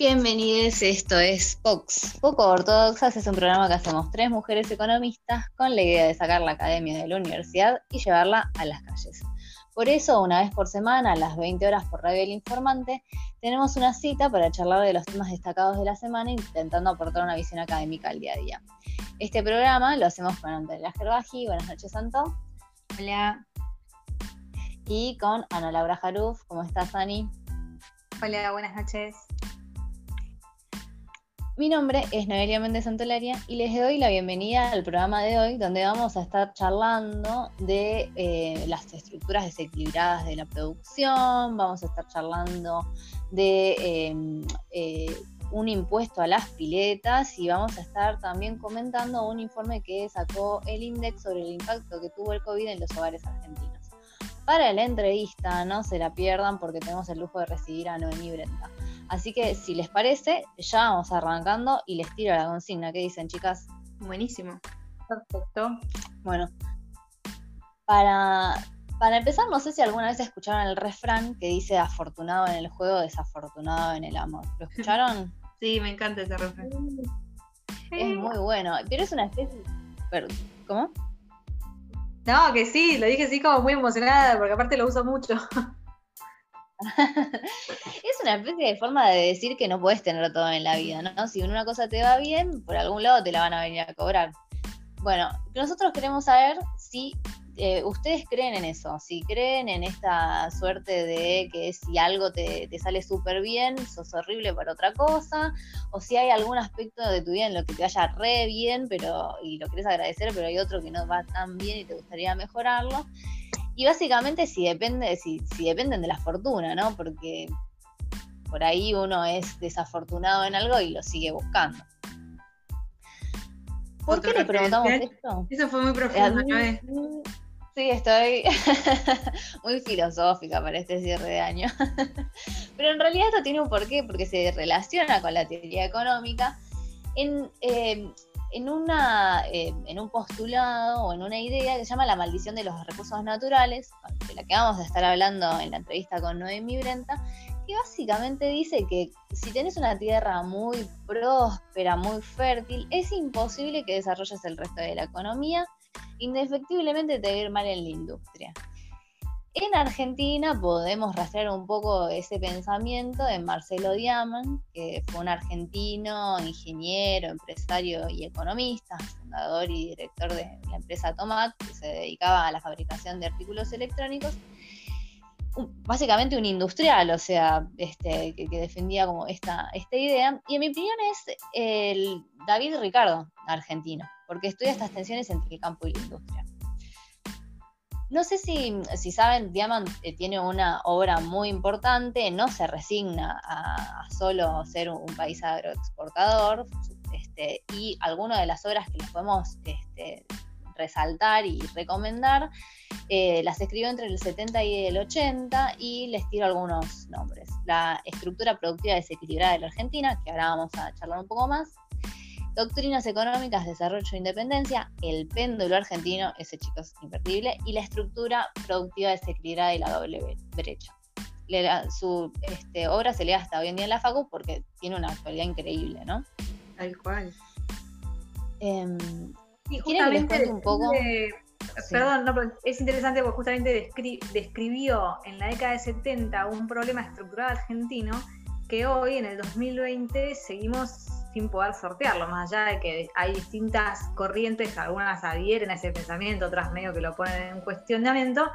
Bienvenidos, esto es Pox. Poco Ortodoxas es un programa que hacemos tres mujeres economistas con la idea de sacar la academia de la universidad y llevarla a las calles. Por eso, una vez por semana, a las 20 horas por Radio El Informante, tenemos una cita para charlar de los temas destacados de la semana, intentando aportar una visión académica al día a día. Este programa lo hacemos con Antonella Gerbaji. Buenas noches, Santo. Hola. Y con Ana Laura Jaruf. ¿Cómo estás, Ani? Hola, buenas noches. Mi nombre es Noelia Méndez Santolaria y les doy la bienvenida al programa de hoy, donde vamos a estar charlando de eh, las estructuras desequilibradas de la producción, vamos a estar charlando de em, eh, un impuesto a las piletas y vamos a estar también comentando un informe que sacó el INDEX sobre el impacto que tuvo el COVID en los hogares argentinos. Para la entrevista, no se la pierdan porque tenemos el lujo de recibir a Noemí Brenta. Así que si les parece, ya vamos arrancando y les tiro la consigna. ¿Qué dicen, chicas? Buenísimo. Perfecto. Bueno, para, para empezar, no sé si alguna vez escucharon el refrán que dice afortunado en el juego, desafortunado en el amor. ¿Lo escucharon? Sí, me encanta ese refrán. Es muy bueno, pero es una especie... ¿Cómo? No, que sí, lo dije así como muy emocionada, porque aparte lo uso mucho. una especie de forma de decir que no puedes tener todo en la vida, ¿no? Si una cosa te va bien, por algún lado te la van a venir a cobrar. Bueno, nosotros queremos saber si eh, ustedes creen en eso, si creen en esta suerte de que si algo te, sale súper bien, sos horrible para otra cosa, o si hay algún aspecto de tu vida en lo que te vaya re bien, pero y lo querés agradecer, pero hay otro que no va tan bien y te gustaría mejorarlo. Y básicamente si depende, si, si dependen de la fortuna, ¿no? Porque por ahí uno es desafortunado en algo y lo sigue buscando. ¿Por qué le preguntamos esto? Eso fue muy profundo, ¿no? Sí, estoy muy filosófica para este cierre de año. Pero en realidad esto tiene un porqué, porque se relaciona con la teoría económica. En, eh, en, una, eh, en un postulado o en una idea que se llama la maldición de los recursos naturales, de la que vamos a estar hablando en la entrevista con Noemi Brenta, básicamente dice que si tenés una tierra muy próspera, muy fértil, es imposible que desarrolles el resto de la economía, indefectiblemente te va a ir mal en la industria. En Argentina podemos rastrear un poco ese pensamiento de Marcelo Diamant, que fue un argentino, ingeniero, empresario y economista, fundador y director de la empresa Tomat, que se dedicaba a la fabricación de artículos electrónicos. Básicamente un industrial, o sea, este, que, defendía como esta, idea. Y en mi opinión es el David Ricardo, argentino, porque estudia estas tensiones entre el campo y la industria. No sé si, saben, Diamant eh, tiene una obra muy importante, no se resigna a, solo ser un, país agroexportador, este, y algunas de las obras que les podemos este, resaltar y recomendar, eh, las escribió entre el 70 y el 80 y les tiro algunos nombres. La estructura productiva desequilibrada de la Argentina, que ahora vamos a charlar un poco más, Doctrinas económicas, desarrollo e independencia, el péndulo argentino, ese chico es invertible, y la estructura productiva desequilibrada y la doble brecha. su este, obra se lee hasta hoy en día en la FACU porque tiene una actualidad increíble, ¿no? Tal cual. Eh, y justamente un poco? Perdón, no, es interesante porque justamente describió en la década de 70 un problema estructural argentino que hoy, en el 2020, seguimos sin poder sortearlo, más allá de que hay distintas corrientes, algunas adhieren a ese pensamiento, otras medio que lo ponen en cuestionamiento,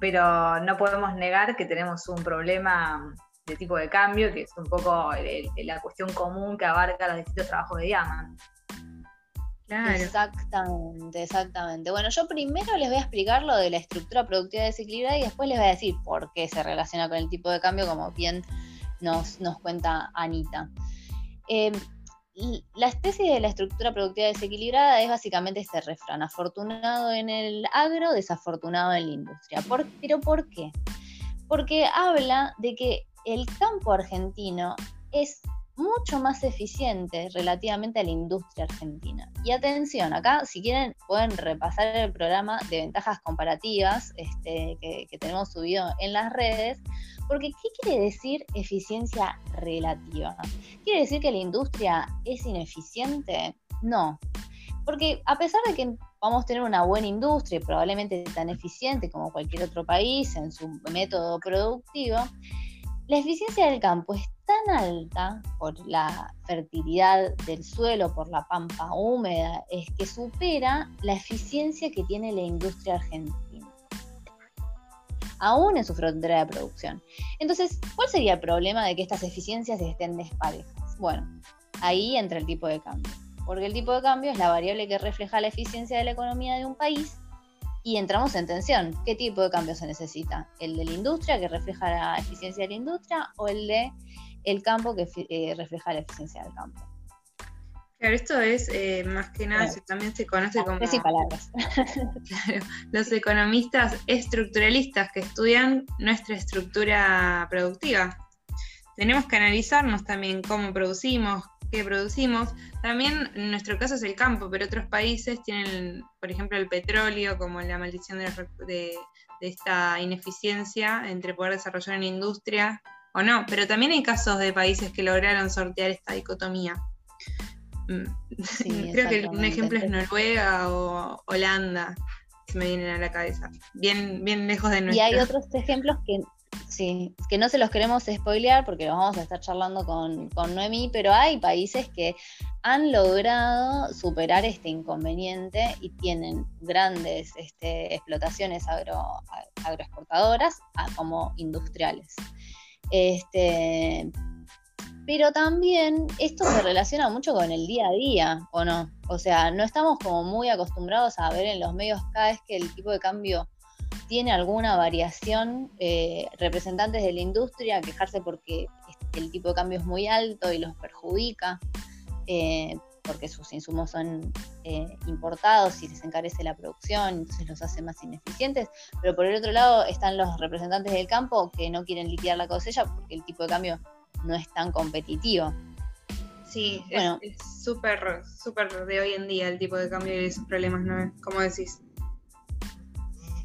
pero no podemos negar que tenemos un problema de tipo de cambio, que es un poco la cuestión común que abarca los distintos trabajos de Exactamente, exactamente. Bueno, yo primero les voy a explicar lo de la estructura productiva desequilibrada y después les voy a decir por qué se relaciona con el tipo de cambio, como bien nos, nos cuenta Anita. Eh, la tesis de la estructura productiva desequilibrada es básicamente este refrán, afortunado en el agro, desafortunado en la industria. ¿Pero por qué? Porque habla de que el campo argentino es mucho más eficiente relativamente a la industria argentina. Y atención, acá si quieren pueden repasar el programa de ventajas comparativas este, que, que tenemos subido en las redes, porque ¿qué quiere decir eficiencia relativa? ¿Quiere decir que la industria es ineficiente? No, porque a pesar de que vamos a tener una buena industria, probablemente tan eficiente como cualquier otro país en su método productivo, la eficiencia del campo es tan alta por la fertilidad del suelo, por la pampa húmeda, es que supera la eficiencia que tiene la industria argentina, aún en su frontera de producción. Entonces, ¿cuál sería el problema de que estas eficiencias estén desparejas? Bueno, ahí entra el tipo de cambio porque el tipo de cambio es la variable que refleja la eficiencia de la economía de un país y entramos en tensión. ¿Qué tipo de cambio se necesita? ¿El de la industria que refleja la eficiencia de la industria o el de el campo que eh, refleja la eficiencia del campo? Claro, esto es eh, más que nada, también se conoce como... palabras. claro, los economistas estructuralistas que estudian nuestra estructura productiva. Tenemos que analizarnos también cómo producimos, que producimos. También en nuestro caso es el campo, pero otros países tienen, por ejemplo, el petróleo como la maldición de, esta ineficiencia entre poder desarrollar una industria o no. Pero también hay casos de países que lograron sortear esta dicotomía. Mm, creo que un ejemplo es Noruega o Holanda, que me vienen a la cabeza. Bien, bien lejos de nuestro. Y hay otros ejemplos que Sí, que no se los queremos spoilear porque los vamos a estar charlando con, con Noemí, pero hay países que han logrado superar este inconveniente y tienen grandes este, explotaciones agro, agroexportadoras como industriales. Este, pero también esto se relaciona mucho con el día a día, ¿o no? O sea, no estamos como muy acostumbrados a ver en los medios cada vez que el tipo de cambio tiene alguna variación, eh, representantes de la industria quejarse porque el tipo de cambio es muy alto y los perjudica, eh, porque sus insumos son eh, importados y les encarece la producción, entonces los hace más ineficientes. Pero por el otro lado están los representantes del campo que no quieren liquidar la cosecha porque el tipo de cambio no es tan competitivo. Sí, bueno, es súper, súper de hoy en día el tipo de cambio y esos problemas, ¿no? Como decís.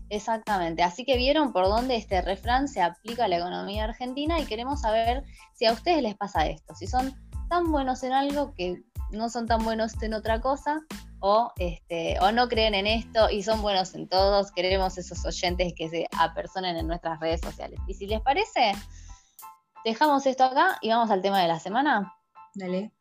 Exactamente, así que vieron por dónde este refrán se aplica a la economía argentina y queremos saber si a ustedes les pasa esto, si son tan buenos en algo que no son tan buenos en otra cosa o, este, o no creen en esto y son buenos en todos, queremos esos oyentes que se apersonen en nuestras redes sociales. Y si les parece, dejamos esto acá y vamos al tema de la semana. Dale.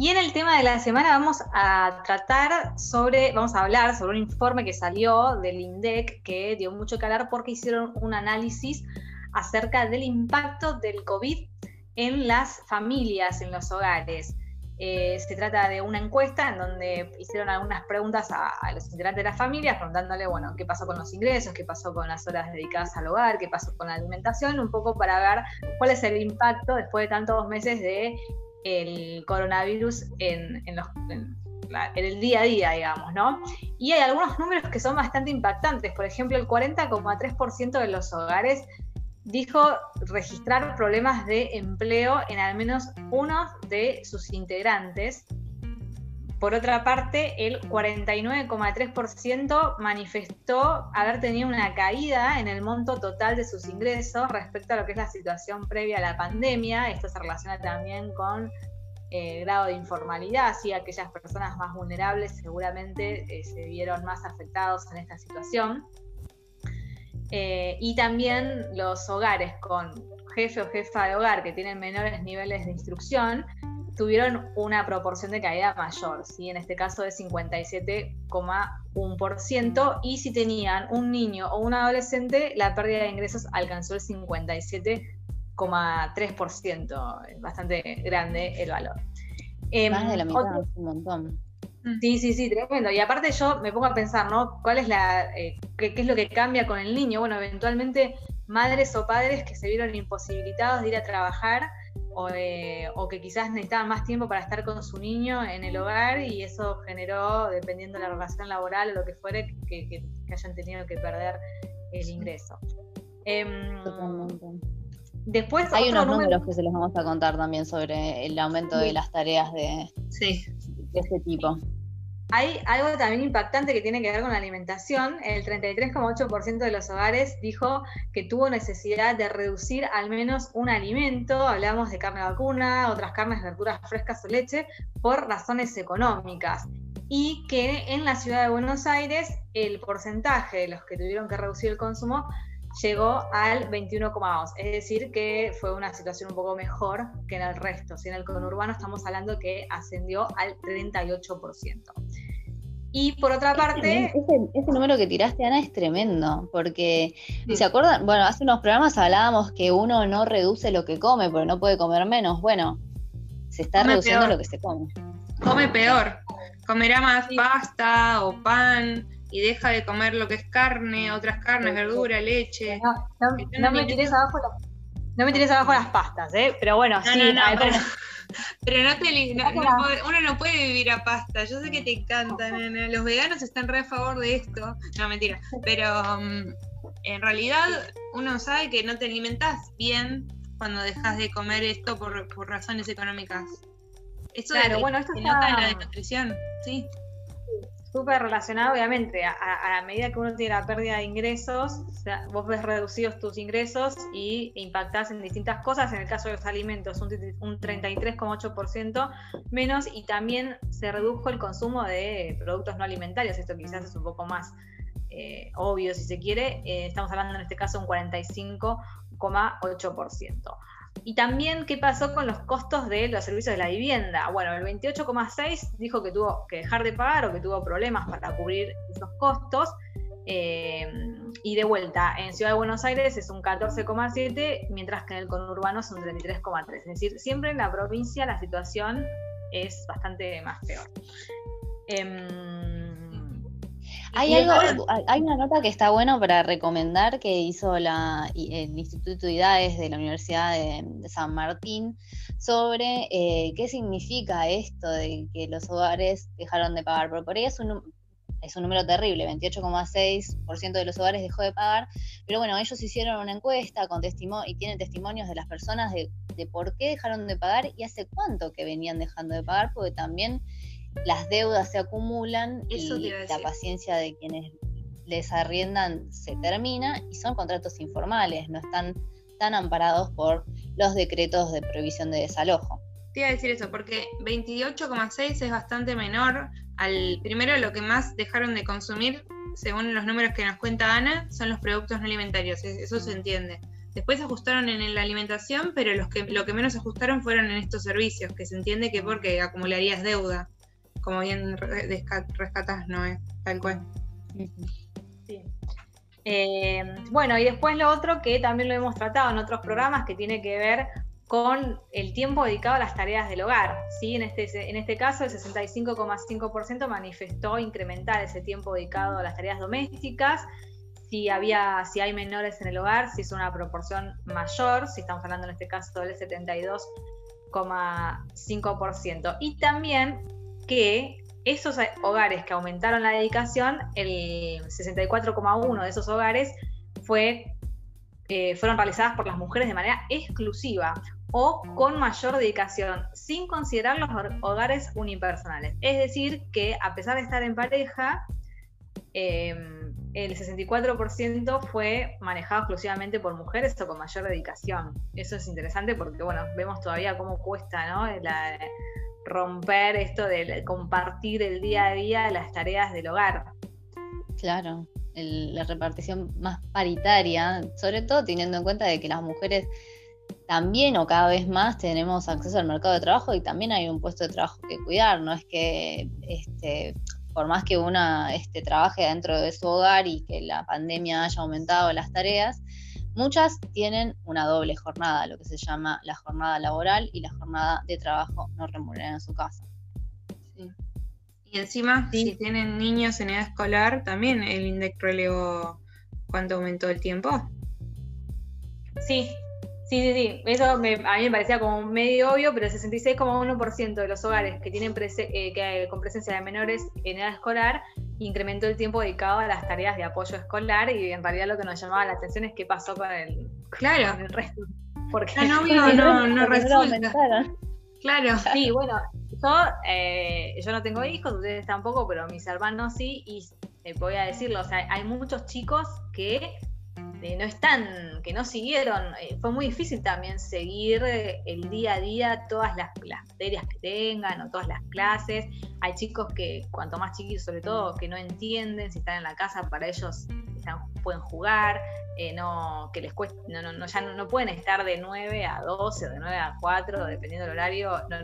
Y en el tema de la semana vamos a tratar sobre, vamos a hablar sobre un informe que salió del INDEC que dio mucho que porque hicieron un análisis acerca del impacto del COVID en las familias, en los hogares. Eh, se trata de una encuesta en donde hicieron algunas preguntas a, a, los integrantes de las familias, preguntándole, bueno, qué pasó con los ingresos, qué pasó con las horas dedicadas al hogar, qué pasó con la alimentación, un poco para ver cuál es el impacto después de tantos meses de el coronavirus en, el día a día, digamos, ¿no? Y hay algunos números que son bastante impactantes. Por ejemplo, el 40,3% de los hogares dijo registrar problemas de empleo en al menos uno de sus integrantes por otra parte, el 49,3% manifestó haber tenido una caída en el monto total de sus ingresos respecto a lo que es la situación previa a la pandemia. Esto se relaciona también con eh, grado de informalidad, así aquellas personas más vulnerables seguramente eh, se vieron más afectados en esta situación. Eh, y también los hogares con jefe o jefa de hogar que tienen menores niveles de instrucción tuvieron una proporción de caída mayor, ¿sí? en este caso de 57,1%, y si tenían un niño o un adolescente, la pérdida de ingresos alcanzó el 57,3%, es bastante grande el valor. Em, Más de la mitad, un montón. Sí, sí, sí, tremendo. Y aparte yo me pongo a pensar, ¿no? ¿Cuál es la, eh, qué, qué, es lo que cambia con el niño? Bueno, eventualmente madres o padres que se vieron imposibilitados de ir a trabajar eh, o, que quizás necesitaban más tiempo para estar con su niño en el hogar y eso generó, dependiendo de la relación laboral o lo que fuere, que, hayan tenido que perder el ingreso. Em, después hay unos números que se los vamos a contar también sobre el aumento de las tareas de, de este tipo. Hay algo también impactante que tiene que ver con la alimentación. El 33,8% de los hogares dijo que tuvo necesidad de reducir al menos un alimento, hablamos de carne vacuna, otras carnes, verduras frescas o leche, por razones económicas. Y que en la ciudad de Buenos Aires el porcentaje de los que tuvieron que reducir el consumo llegó al 21,2, es decir, que fue una situación un poco mejor que en el resto. Si en el conurbano estamos hablando que ascendió al 38%. Y por otra parte... Ese, número que tiraste, Ana, es tremendo, porque, ¿se acuerdan? Bueno, hace unos programas hablábamos que uno no reduce lo que come, porque no puede comer menos. Bueno, se está reduciendo lo que se come. Come peor. Comerá más pasta o pan, y deja de comer lo que es carne, otras carnes, verdura, leche. No, me tires abajo no me tires abajo las pastas, ¿eh? Pero bueno, sí. pero, no te, uno no puede vivir a pasta. Yo sé que te encantan. Los veganos están re a favor de esto. No, mentira. Pero mm, en realidad uno sabe que no te alimentas bien cuando dejas de comer esto por, razones económicas. Eso claro, bueno, esto se nota en la desnutrición, sí súper relacionado, obviamente, a, medida que uno tiene la pérdida de ingresos, vos ves reducidos tus ingresos y impactás en distintas cosas. En el caso de los alimentos, un, 33,8% menos y también se redujo el consumo de productos no alimentarios. Esto quizás es un poco más eh, obvio si se quiere. Eh, estamos hablando en este caso un 45,8%. Y también qué pasó con los costos de los servicios de la vivienda. Bueno, el 28,6 dijo que tuvo que dejar de pagar o que tuvo problemas para cubrir esos costos. Eh, y de vuelta, en Ciudad de Buenos Aires es un 14,7, mientras que en el conurbano es un 33,3. Es decir, siempre en la provincia la situación es bastante más peor. Em, hay, algo, hay una nota que está bueno para recomendar que hizo la, el Instituto de IDAES de la Universidad de, San Martín sobre eh, qué significa esto de que los hogares dejaron de pagar. Porque por ahí es un, es un número terrible, 28,6% de los hogares dejó de pagar, pero bueno, ellos hicieron una encuesta con y tienen testimonios de las personas de, de por qué dejaron de pagar y hace cuánto que venían dejando de pagar, porque también las deudas se acumulan y la paciencia de quienes les arriendan se termina y son contratos informales, no están tan amparados por los decretos de prohibición de desalojo. Te iba a decir eso, porque 28,6 es bastante menor al primero lo que más dejaron de consumir, según los números que nos cuenta Ana, son los productos no alimentarios, eso se entiende. Después ajustaron en la alimentación, pero los que, lo que menos ajustaron fueron en estos servicios, que se entiende que porque acumularías deuda como bien rescatas, no es tal cual. Eh, bueno, y después lo otro que también lo hemos tratado en otros programas que tiene que ver con el tiempo dedicado a las tareas del hogar. ¿sí? En, este, en este caso, el 65,5% manifestó incrementar ese tiempo dedicado a las tareas domésticas. Si, había, si hay menores en el hogar, si es una proporción mayor, si estamos hablando en este caso del 72,5%. Y también que esos hogares que aumentaron la dedicación, el 64,1 de esos hogares fue, eh, fueron realizadas por las mujeres de manera exclusiva o con mayor dedicación, sin considerar los hogares unipersonales. Es decir, que a pesar de estar en pareja, em, el 64% fue manejado exclusivamente por mujeres o con mayor dedicación. Eso es interesante porque, bueno, vemos todavía cómo cuesta, ¿no? La, romper esto de compartir el día a día las tareas del hogar. Claro, la repartición más paritaria, sobre todo teniendo en cuenta de que las mujeres también o cada vez más tenemos acceso al mercado de trabajo y también hay un puesto de trabajo que cuidar, no es que este, por más que una este, trabaje dentro de su hogar y que la pandemia haya aumentado las tareas, Muchas tienen una doble jornada, lo que se llama la jornada laboral y la jornada de trabajo no remunerada en su casa. Y encima, si tienen niños en edad escolar, también el INDEC relevó cuánto aumentó el tiempo. Sí, Sí, sí, sí. Eso a mí me parecía como medio obvio, pero el 66,1% de los hogares que tienen eh, que, con presencia de menores en edad escolar incrementó el tiempo dedicado a las tareas de apoyo escolar y en realidad lo que nos llamaba la atención es qué pasó con el, claro. el resto. Porque no, no, no, resulta. Claro. Sí, bueno, yo, eh, yo no tengo hijos, ustedes tampoco, pero mis hermanos sí, y eh, voy a decirlo, o sea, hay muchos chicos que no están, que no siguieron, eh, fue muy difícil también seguir eh, el día a día todas las, materias que tengan o todas las clases. Hay chicos que, cuanto más chiquitos sobre todo, que no entienden si están en la casa, para ellos pueden jugar, eh, no, que les cuesta, no, no, ya no, pueden estar de 9 a 12 o de 9 a 4, dependiendo del horario, no,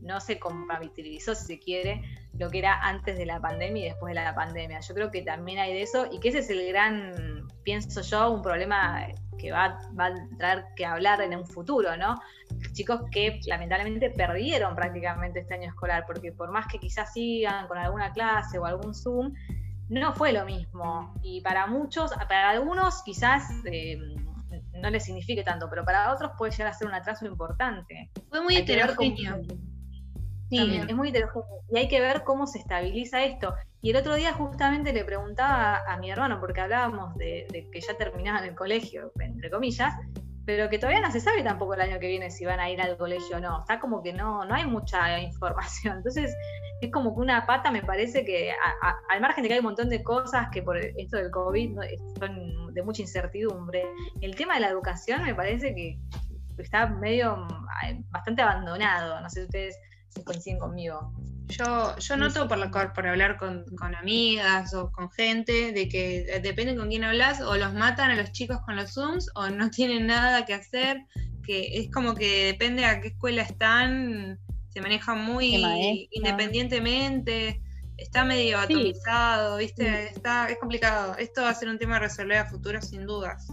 no se compatibilizó si se quiere lo que era antes de la pandemia y después de la pandemia. Yo creo que también hay de eso y que ese es el gran, pienso yo, un problema que va, va a traer que hablar en un futuro, ¿no? Chicos que lamentablemente perdieron prácticamente este año escolar, porque por más que quizás sigan con alguna clase o algún Zoom, no fue lo mismo. Y para muchos, para algunos quizás eh, no les signifique tanto, pero para otros puede llegar a ser un atraso importante. Fue muy heterogéneo. Sí, es muy heterogéneo. Y hay que ver cómo se estabiliza esto. Y el otro día justamente le preguntaba a mi hermano, porque hablábamos de, que ya terminaban el colegio, entre comillas, pero que todavía no se sabe tampoco el año que viene si van a ir al colegio o no. Está como que no, no hay mucha información. Entonces, es como que una pata me parece que, al margen de que hay un montón de cosas que por esto del COVID son de mucha incertidumbre, el tema de la educación me parece que está medio bastante abandonado. No sé si ustedes coinciden conmigo. Yo, yo noto por, por hablar con, amigas o con gente de que depende con quién hablas, o los matan a los chicos con los Zooms o no tienen nada que hacer, que es como que depende a qué escuela están, se manejan muy independientemente, está medio atomizado, ¿viste? Está, es complicado. Esto va a ser un tema de resolver a futuro sin dudas.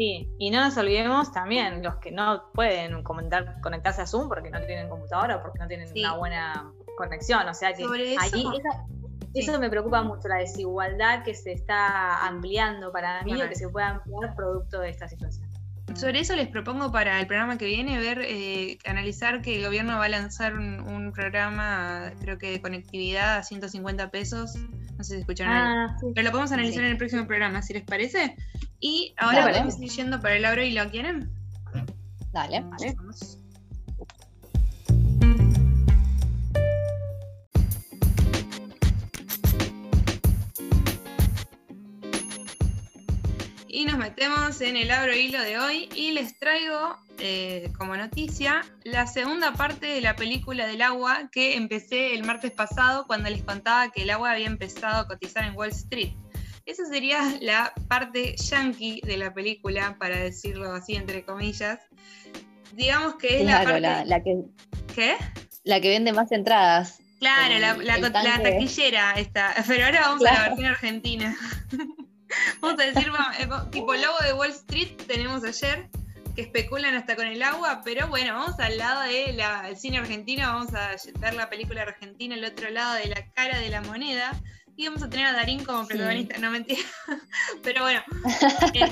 Sí, y no nos olvidemos también los que no pueden comentar, conectarse a Zoom porque no tienen computadora o porque no tienen una buena conexión. O sea que ahí eso me preocupa mucho, la desigualdad que se está ampliando para mí o que se pueda ampliar producto de esta situación. Sobre eso les propongo para el programa que viene ver, eh, analizar que el gobierno va a lanzar un, programa, creo que de conectividad a 150 pesos. No sé si escucharon. Ah, Pero lo podemos analizar en el próximo programa, si les parece. Y ahora podemos ir yendo para el abro y lo quieren. Dale. Vale. Y nos metemos en el abro hilo de hoy y les traigo eh, como noticia la segunda parte de la película del agua que empecé el martes pasado cuando les contaba que el agua había empezado a cotizar en Wall Street. Esa sería la parte yankee de la película, para decirlo así entre comillas. Digamos que es la parte... La, que... ¿Qué? La que vende más entradas. Claro, la, taquillera esta. Pero ahora vamos a la versión argentina. vamos a decir, eh, tipo logo de Wall Street tenemos ayer, que especulan hasta con el agua, pero bueno, vamos al lado del cine argentino, vamos a ver la película argentina, al otro lado de la cara de la moneda y vamos a tener a Darín como protagonista, no mentira. Pero bueno, eh,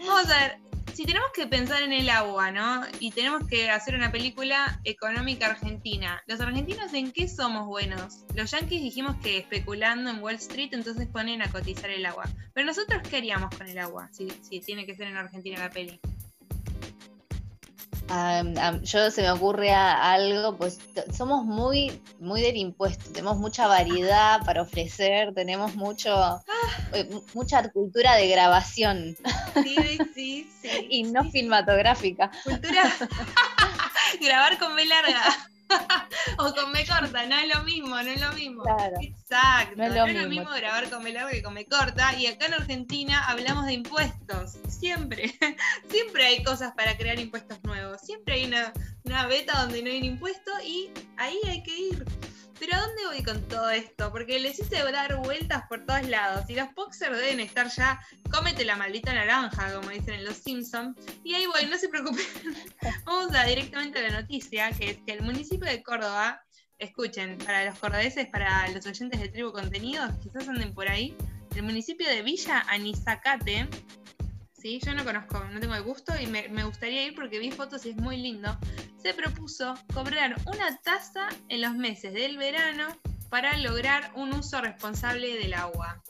vamos a ver, si tenemos que pensar en el agua, ¿no? Y tenemos que hacer una película económica argentina, ¿los argentinos en qué somos buenos? Los yankees dijimos que especulando en Wall Street, entonces ponen a cotizar el agua. Pero nosotros, ¿qué haríamos con el agua? Si, si tiene que ser en Argentina la peli yo se me ocurre algo, pues somos muy, muy del impuesto, tenemos mucha variedad para ofrecer, tenemos mucho, ah. eh, mucha cultura de grabación. Sí, sí, sí. y no cinematográfica. Cultura. Grabar con B larga. o con me corta, no es lo mismo, no es lo mismo. Exacto, no es lo, mismo. grabar con me larga que con me corta. Y acá en Argentina hablamos de impuestos, siempre. siempre hay cosas para crear impuestos nuevos. Siempre hay una, una beta donde no hay un impuesto y ahí hay que ir. Pero ¿a dónde voy con todo esto? Porque les hice dar vueltas por todos lados y los boxers deben estar ya, cómete la maldita naranja, como dicen en Los Simpsons. Y ahí voy, no se preocupen. Vamos a directamente a la noticia, que es que el municipio de Córdoba, escuchen, para los cordobeses, para los oyentes de Tribu Contenidos, quizás anden por ahí, el municipio de Villa Anizacate ¿sí? Yo no conozco, no tengo el gusto y me, me gustaría ir porque vi fotos y es muy lindo. Se propuso cobrar una tasa en los meses del verano para lograr un uso responsable del agua.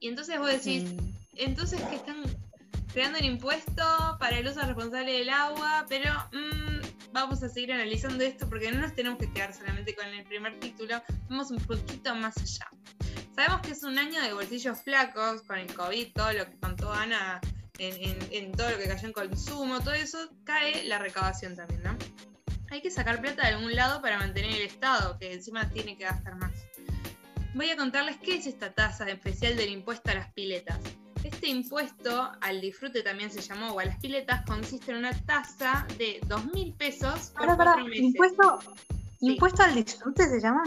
Y entonces vos decís, Mm. entonces que están creando un impuesto para el uso responsable del agua, pero mm, vamos a seguir analizando esto porque no nos tenemos que quedar solamente con el primer título, vamos un poquito más allá. Sabemos que es un año de bolsillos flacos con el COVID, todo lo que contó Ana en, en- todo lo que cayó en consumo, todo eso cae la recaudación también, ¿no? Hay que sacar plata de algún lado para mantener el Estado, que encima tiene que gastar más. Voy a contarles qué es esta tasa especial del impuesto a las piletas. Este impuesto al disfrute también se llamó o a las piletas consiste en una tasa de 2 mil pesos por Pará, pará, cuatro meses. impuesto, Sí. impuesto al disfrute se llama.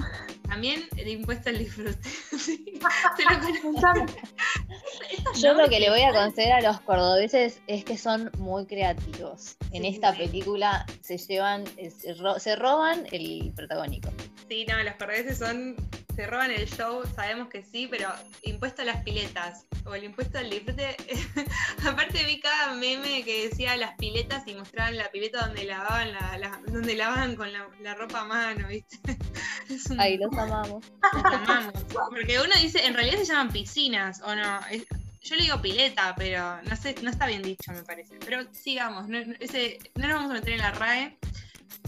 También el impuesto al disfrute. Sí. Yo lo que le voy a conceder a los cordobeses es que son muy creativos. En Sí, esta sí. película se llevan, se, ro- se roban el protagónico. Sí, no, los cordobeses son. Se roban el show, sabemos que sí, pero impuesto a las piletas o el impuesto al disfrute. Aparte vi cada meme que decía las piletas y mostraban la pileta donde lavaban la, la- donde lavaban con la, la ropa a mano, ¿viste? Un- Ahí los amamos. los amamos. Porque uno dice, en realidad se llaman piscinas, o no. Es- yo le digo pileta, pero no sé, no está bien dicho, me parece. Pero sigamos, no, no- ese, no nos vamos a meter en la RAE.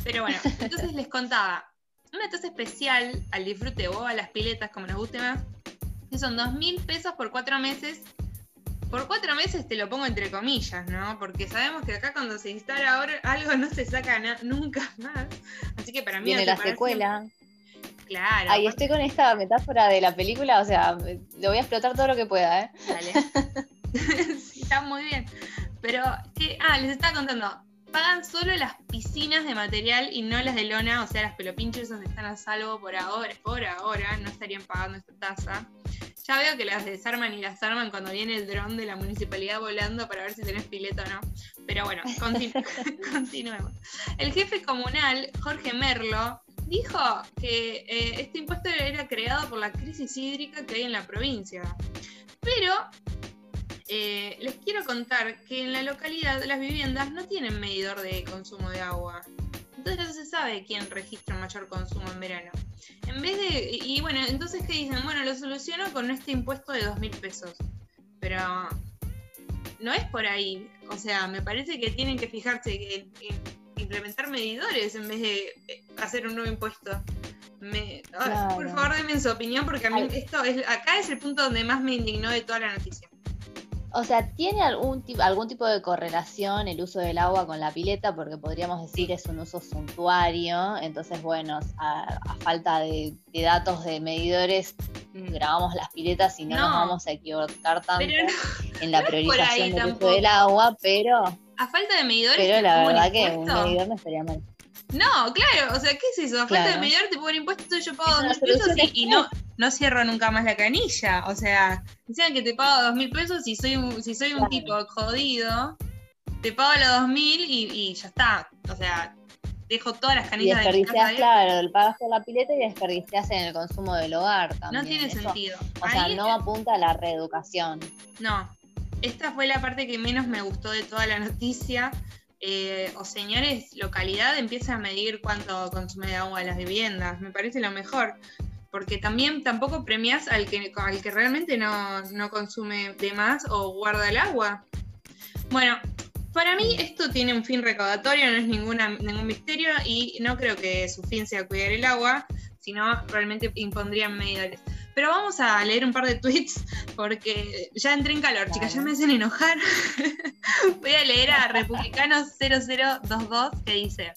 Pero bueno, entonces les contaba, una tasa especial al disfrute o a las piletas, como nos guste más, que son dos mil pesos por cuatro meses. Por cuatro meses te lo pongo entre comillas, ¿no? Porque sabemos que acá cuando se instala ahora algo no se saca nunca más. Así que para mí Viene la secuela. Claro. Ahí estoy con esta metáfora de la película, o sea, lo voy a explotar todo lo que pueda, ¿eh? Dale. sí, está muy bien. Pero, ¿qué? ah, les estaba contando. Pagan solo las piscinas de material y no las de lona, o sea, las pelopinches donde están a salvo por ahora, por ahora, no estarían pagando esta tasa. Ya veo que las desarman y las arman cuando viene el dron de la municipalidad volando para ver si tenés pileta o no. Pero bueno, continu- continuemos. El jefe comunal, Jorge Merlo, dijo que eh, este impuesto era creado por la crisis hídrica que hay en la provincia. Pero eh, les quiero contar que en la localidad las viviendas no tienen medidor de consumo de agua. Entonces no se sabe quién registra mayor consumo en verano. En vez de. Y bueno, entonces ¿qué dicen? Bueno, lo soluciono con este impuesto de dos mil pesos. Pero no es por ahí. O sea, me parece que tienen que fijarse en, en implementar medidores en vez de hacer un nuevo impuesto. Me- Por favor, denme su opinión porque a mí Ay. esto es, acá es el punto donde más me indignó de toda la noticia. O sea, ¿tiene algún, algún tipo de correlación el uso del agua con la pileta? Porque podríamos decir es un uso suntuario. Entonces, bueno, a, a falta de, de datos de medidores, grabamos las piletas y no, No. nos vamos a equivocar tanto en la no priorización del uso del agua, pero, a falta de medidores. pero la verdad que un medidor no estaría mal. No, claro, o sea, ¿qué es eso? A falta de medidor te pongo un impuesto, yo pago dos pesos y no, no cierro nunca más la canilla. O sea, decían que te pago dos mil pesos si soy un, si soy un tipo jodido, te pago los dos mil y, y ya está. O sea, dejo todas las Y canillas de mi casa claro, el pagas por la pileta y desperdiciás en el consumo del hogar también. No tiene Eso, sentido. O sea, no apunta a la reeducación. No, esta fue la parte que menos me gustó de toda la noticia. Eh, o señores, localidad empieza a medir cuánto consume de agua las viviendas. Me parece lo mejor. Porque también tampoco premias al que, al que realmente no, no consume de más o guarda el agua. Bueno, para mí esto tiene un fin recaudatorio, no es ninguna, ningún misterio y no creo que su fin sea cuidar el agua, sino realmente impondrían medidores. Pero vamos a leer un par de tweets porque ya entré en calor, chicas, ya me hacen enojar. Voy a leer a Republicanos0022 que dice: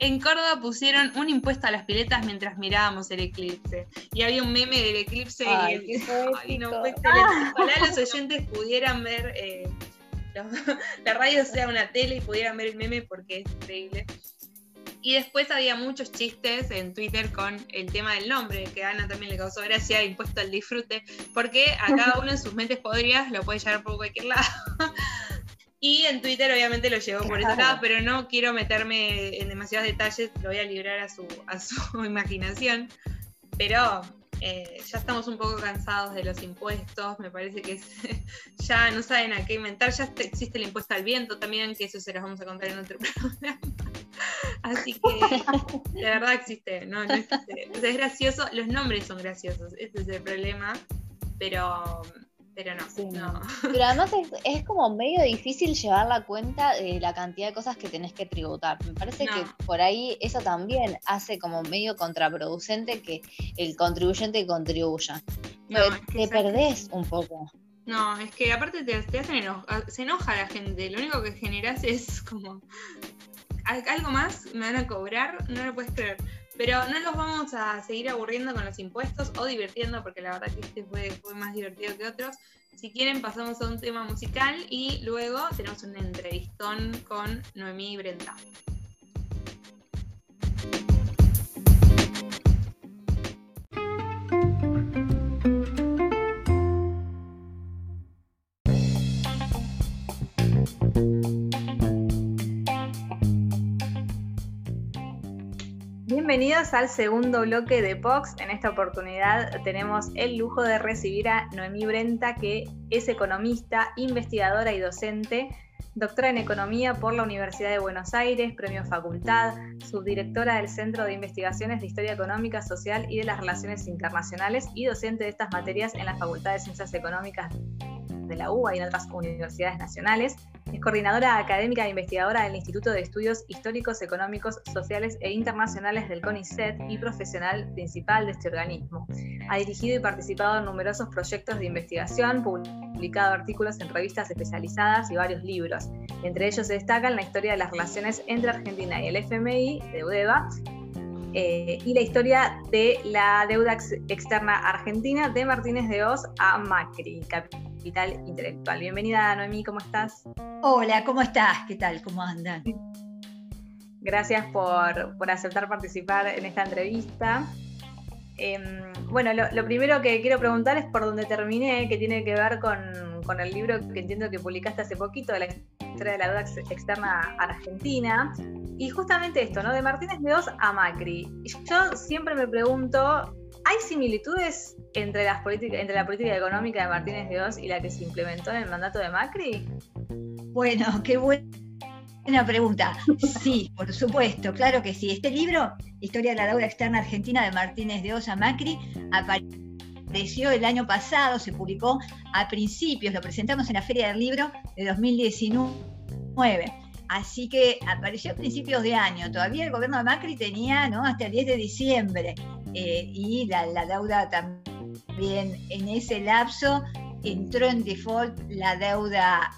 En Córdoba pusieron un impuesto a las piletas mientras mirábamos el eclipse. Y había un meme del eclipse Ay, y el- Ay, no puede ser. Ojalá los oyentes pudieran ver, eh, los- la radio sea una tele y pudieran ver el meme porque es increíble. Y después había muchos chistes en Twitter con el tema del nombre, que a Ana también le causó gracia, impuesto al disfrute, porque a cada uno en sus mentes podridas lo puede llevar por cualquier lado. Y en Twitter obviamente lo llevó por ese Claro. lado, pero no quiero meterme en demasiados detalles, lo voy a librar a su, a su imaginación. Pero Eh, ya estamos un poco cansados de los impuestos, me parece que ya no saben a qué inventar, ya existe el impuesto al viento también, que eso se los vamos a contar en otro programa. Así que de verdad existe, no, no existe. es gracioso, los nombres son graciosos, ese es el problema, pero pero no, Pero además es, como medio difícil llevar la cuenta de la cantidad de cosas que tenés que tributar. Me parece que por ahí eso también hace como medio contraproducente que el contribuyente contribuya. te perdés un poco. No, es que aparte te, hacen enojar, se enoja la gente, lo único que generas es como algo más me van a cobrar, no lo puedes creer. Pero no los vamos a seguir aburriendo con los impuestos o divirtiendo, porque la verdad que este fue, más divertido que otros. Si quieren, pasamos a un tema musical y luego tenemos un entrevistón con Noemí Brenta. Bienvenidos al segundo bloque de Pox. En esta oportunidad tenemos el lujo de recibir a Noemí Brenta, que es economista, investigadora y docente, doctora en Economía por la Universidad de Buenos Aires, premio Facultad, subdirectora del Centro de Investigaciones de Historia Económica, Social y de las Relaciones Internacionales y docente de estas materias en la Facultad de Ciencias Económicas de la UBA y en otras universidades nacionales. Es coordinadora académica e investigadora del Instituto de Estudios Históricos, Económicos, Sociales e Internacionales del CONICET y profesional principal de este organismo. Ha dirigido y participado en numerosos proyectos de investigación, publicado artículos en revistas especializadas y varios libros. Entre ellos se destacan la historia de las relaciones entre Argentina y el FMI de UDEVA eh, y la historia de la deuda externa argentina de Martínez de Oz a Macri, capital intelectual. Bienvenida, Noemí, ¿cómo estás? Hola, ¿cómo estás? ¿Qué tal? ¿Cómo andan? Gracias por, aceptar participar en esta entrevista. Em, bueno, lo, primero que quiero preguntar es por dónde terminé, que tiene que ver con, con el libro que entiendo que publicaste hace poquito de la de la deuda externa argentina. Y justamente esto, ¿no? De Martínez de Oz a Macri. Yo siempre me pregunto, ¿hay similitudes entre, las entre la política económica de Martínez de Oz y la que se implementó en el mandato de Macri? Bueno, qué buena pregunta. Sí, por supuesto, claro que sí. Este libro, Historia de la deuda externa argentina de Martínez de Oz a Macri, apareció el año pasado, se publicó a principios, lo presentamos en la Feria del Libro de 2019 Así que apareció a principios de año. Todavía el gobierno de Macri tenía ¿no? hasta el 10 de diciembre. Eh, y la, la deuda también en ese lapso entró en default la deuda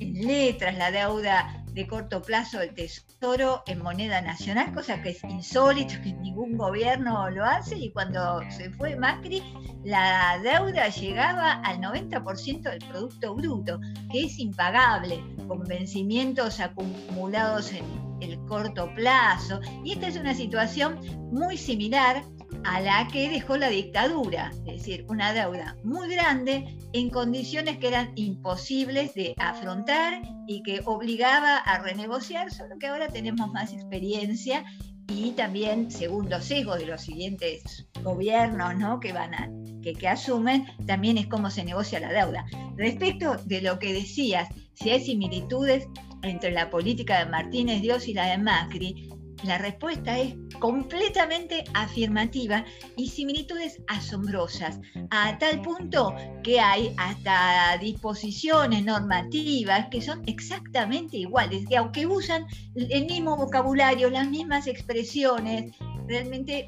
en letras, la deuda de corto plazo del Tesoro en moneda nacional, cosa que es insólito, que ningún gobierno lo hace, y cuando se fue Macri, la deuda llegaba al 90% del Producto Bruto, que es impagable, con vencimientos acumulados en el corto plazo, y esta es una situación muy similar a la que dejó la dictadura, es decir, una deuda muy grande en condiciones que eran imposibles de afrontar y que obligaba a renegociar, solo que ahora tenemos más experiencia y también, según los sesgos de los siguientes gobiernos ¿no? que, van a, que, asumen, también es cómo se negocia la deuda. Respecto de lo que decías, si hay similitudes entre la política de Martínez Dios y la de Macri, la respuesta es completamente afirmativa y similitudes asombrosas, a tal punto que hay hasta disposiciones normativas que son exactamente iguales, que aunque usan el mismo vocabulario, las mismas expresiones, realmente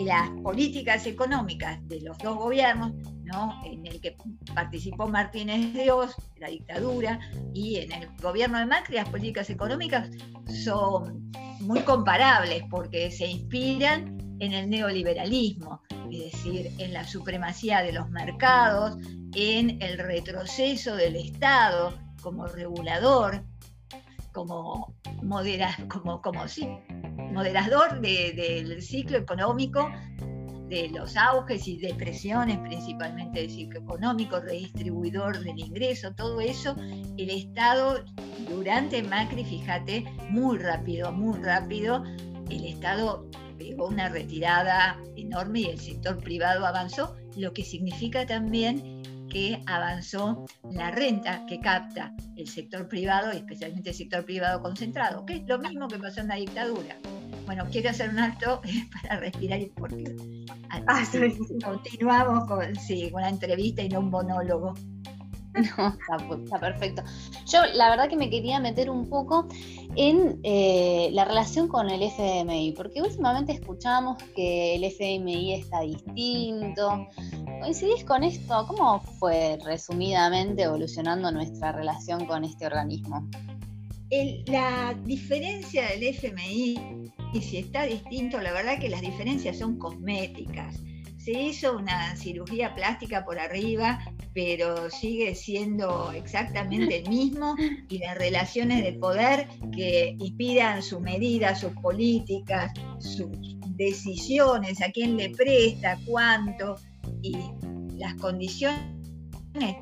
las políticas económicas de los dos gobiernos, ¿no? en el que participó Martínez Dios, la dictadura, y en el gobierno de Macri, las políticas económicas son muy comparables porque se inspiran en el neoliberalismo, es decir, en la supremacía de los mercados, en el retroceso del Estado como regulador, como, sí, moderador del ciclo económico, de los auges y depresiones, principalmente del ciclo económico, redistribuidor del ingreso, todo eso, el Estado durante Macri, fíjate, muy rápido, muy rápido, el Estado pegó una retirada enorme y el sector privado avanzó, lo que significa también que avanzó la renta que capta el sector privado y especialmente el sector privado concentrado, que es lo mismo que pasó en la dictadura. Bueno, quiero hacer un alto para respirar y porque ah, continuamos con, sí, con la entrevista y no un monólogo. No, está, perfecto. Yo la verdad que me quería meter un poco en eh, la relación con el FMI, porque últimamente escuchamos que el FMI está distinto. ¿Coincidís con esto? ¿Cómo fue resumidamente evolucionando nuestra relación con este organismo? la diferencia del FMI, y si está distinto, la verdad que las diferencias son cosméticas se hizo una cirugía plástica por arriba, pero sigue siendo exactamente el mismo y las relaciones de poder que inspiran sus medidas, sus políticas, sus decisiones, a quién le presta, cuánto, y las condiciones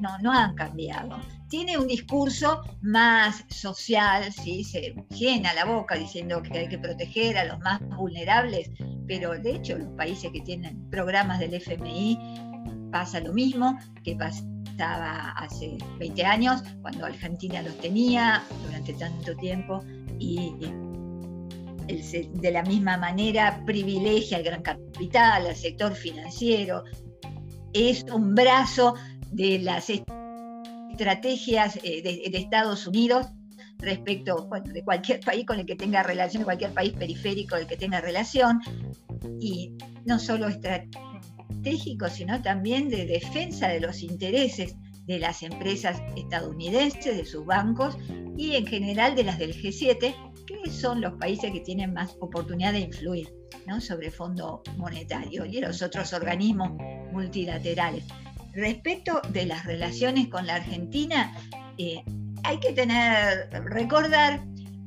no, no han cambiado tiene un discurso más social, ¿sí? se llena la boca diciendo que hay que proteger a los más vulnerables, pero de hecho los países que tienen programas del FMI pasa lo mismo que pasaba hace 20 años, cuando Argentina los tenía durante tanto tiempo y de la misma manera privilegia al gran capital, al sector financiero, es un brazo de las estrategias eh, de, Estados Unidos respecto de cualquier país con el que tenga relación, cualquier país periférico del que tenga relación, y no solo estratégico, sino también de defensa de los intereses de las empresas estadounidenses, de sus bancos y en general de las del G7, que son los países que tienen más oportunidad de influir sobre el Fondo Monetario y los otros organismos multilaterales. Respecto de las relaciones con la Argentina, eh, hay que tener, recordar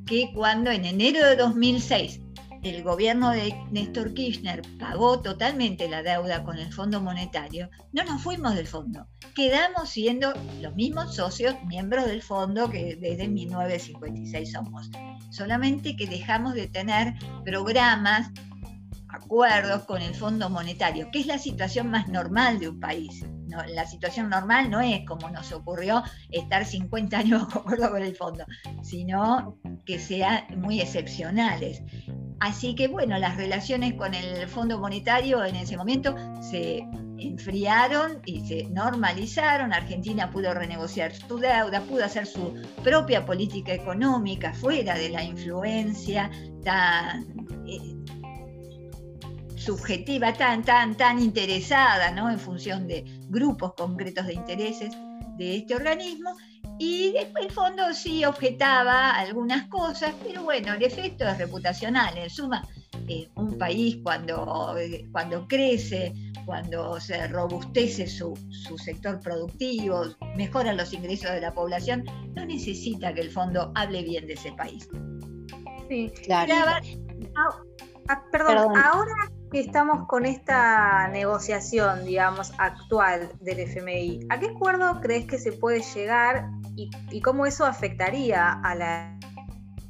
que cuando en enero de 2006 el gobierno de Néstor Kirchner pagó totalmente la deuda con el Fondo Monetario, no nos fuimos del fondo. Quedamos siendo los mismos socios, miembros del fondo que desde 1956 somos. Solamente que dejamos de tener programas, acuerdos con el Fondo Monetario, que es la situación más normal de un país la situación normal no es como nos ocurrió estar 50 años de acuerdo con el fondo, sino que sean muy excepcionales. Así que bueno, las relaciones con el Fondo Monetario en ese momento se enfriaron y se normalizaron. Argentina pudo renegociar su deuda, pudo hacer su propia política económica fuera de la influencia tan eh, subjetiva, tan, tan, tan interesada, ¿no? En función de grupos concretos de intereses de este organismo. Y el fondo sí objetaba algunas cosas, pero bueno, el efecto es reputacional. En suma, eh, un país cuando, cuando crece, cuando se robustece su, su, sector productivo, mejora los ingresos de la población, no necesita que el fondo hable bien de ese país. Sí, claro. Ah, perdón, ahora estamos con esta negociación, digamos, actual del FMI, ¿a qué acuerdo crees que se puede llegar y, cómo eso afectaría a la,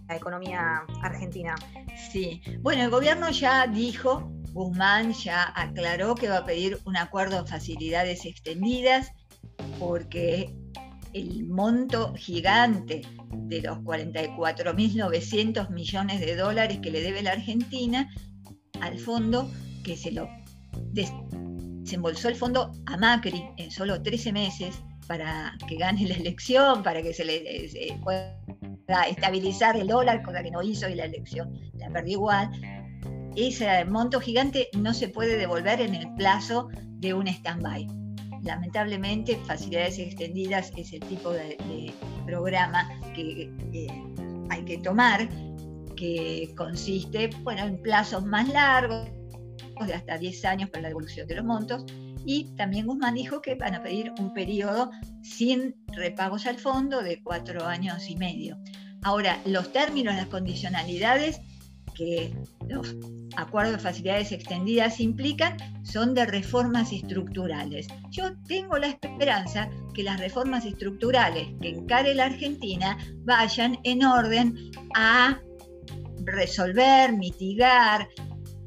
economía argentina? Sí, bueno, el gobierno ya dijo, Guzmán ya aclaró que va a pedir un acuerdo en facilidades extendidas porque el monto gigante de los 44.900 millones de dólares que le debe la Argentina al fondo que se lo desembolsó el fondo a Macri en solo 13 meses para que gane la elección, para que se le pueda estabilizar el dólar, cosa que no hizo y la elección la perdió igual. Ese monto gigante no se puede devolver en el plazo de un stand-by. Lamentablemente, facilidades extendidas es el tipo de, programa que eh, hay que tomar que consiste bueno, en plazos más largos, de hasta 10 años para la devolución de los montos, y también Guzmán dijo que van a pedir un periodo sin repagos al fondo de cuatro años y medio. Ahora, los términos, las condicionalidades que los acuerdos de facilidades extendidas implican son de reformas estructurales. Yo tengo la esperanza que las reformas estructurales que encare la Argentina vayan en orden a resolver, mitigar